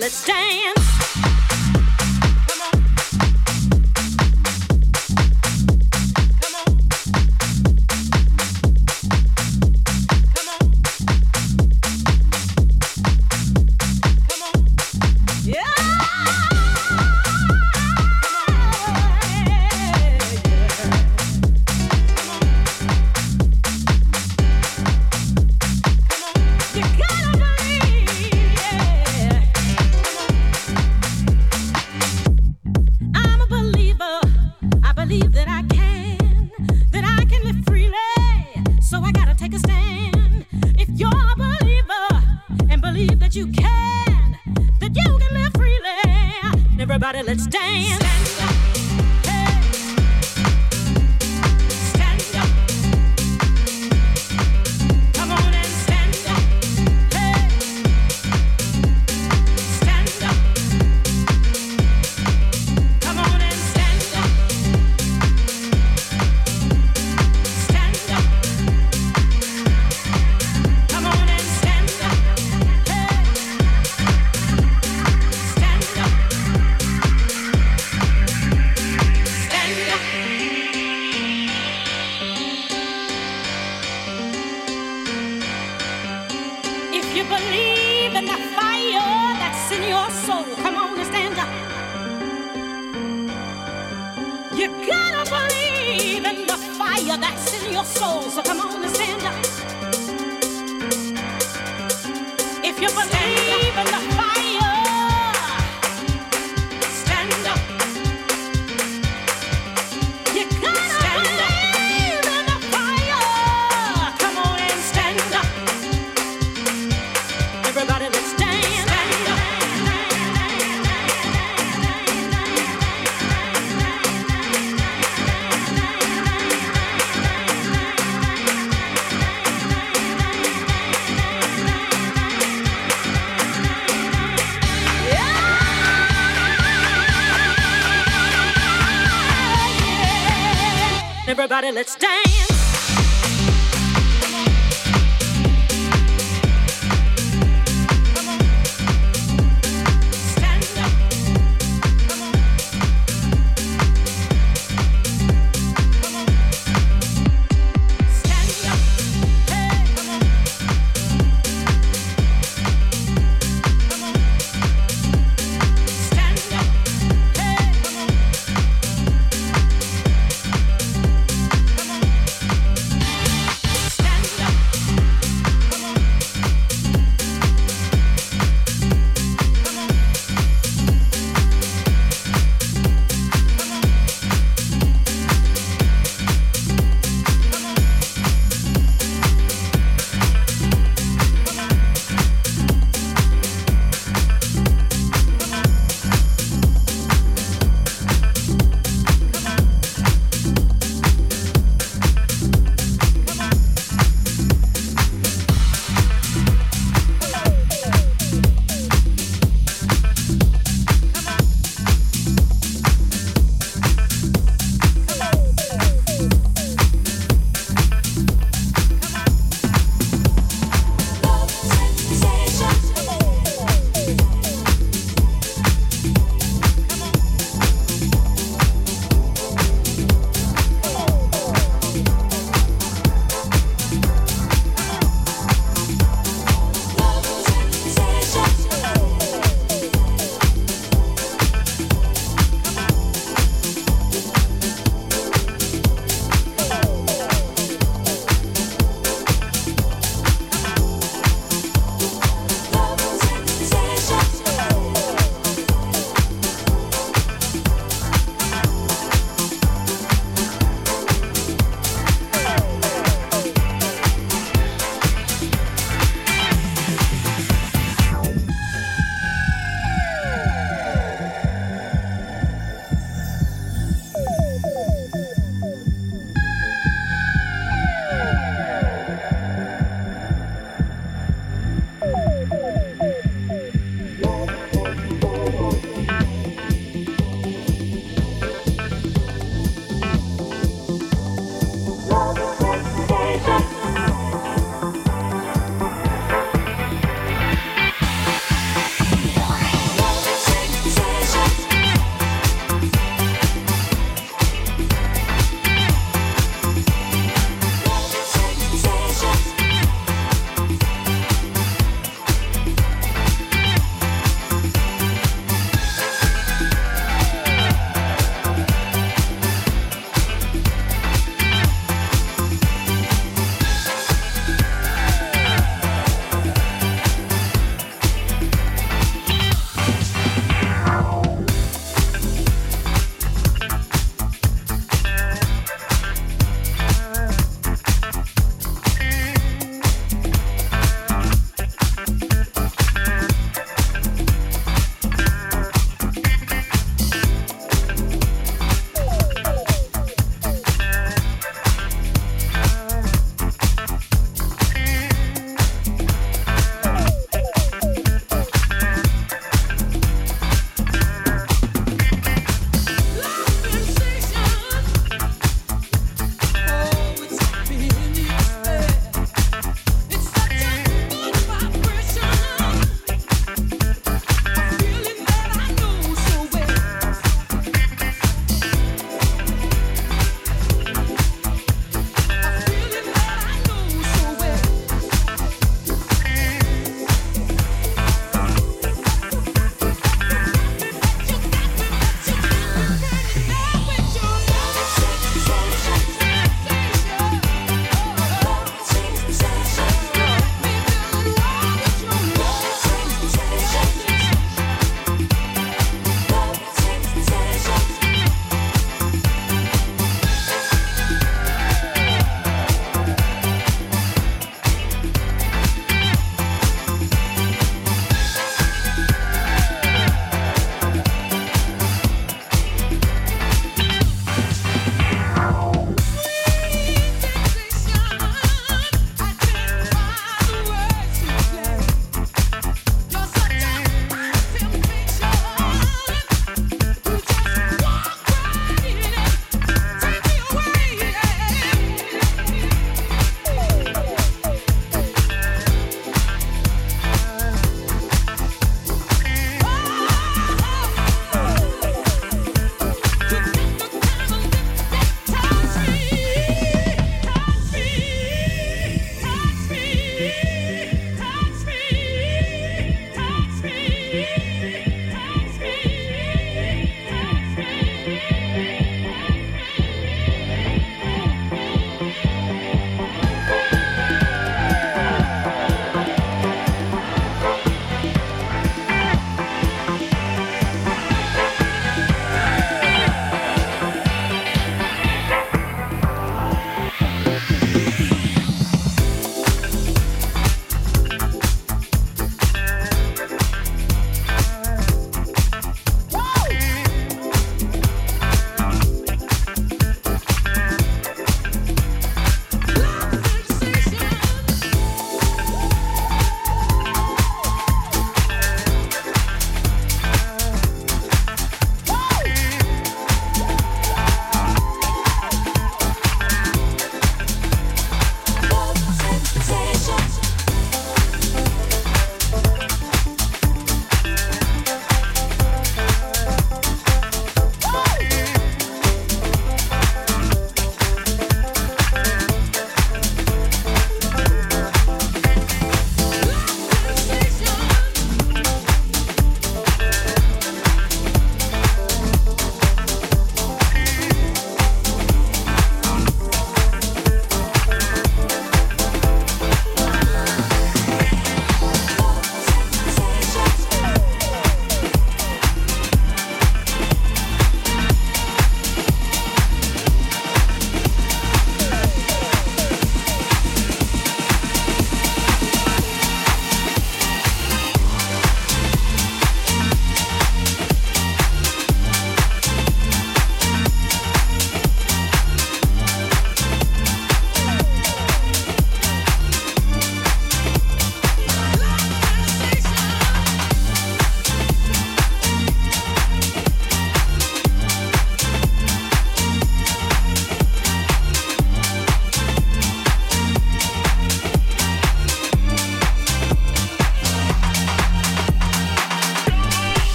let's dance. the fire that's in your soul. Come on and stand up. You gotta believe in the fire that's in your soul. So come on and stand up. If you believe in the fire. Let's dance.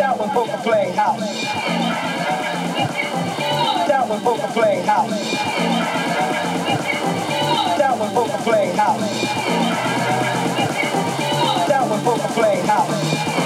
That was poker playing house. That was poker playing house. That was poker playing house. That was poker playing house.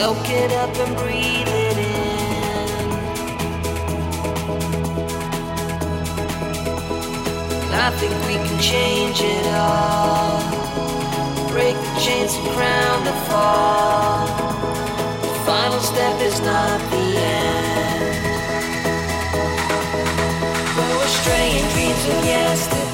Soak it up and breathe it in. I think we can change it all. Break the chains and crown the fall. The final step is not the end. But we're straying dreams of yesterday.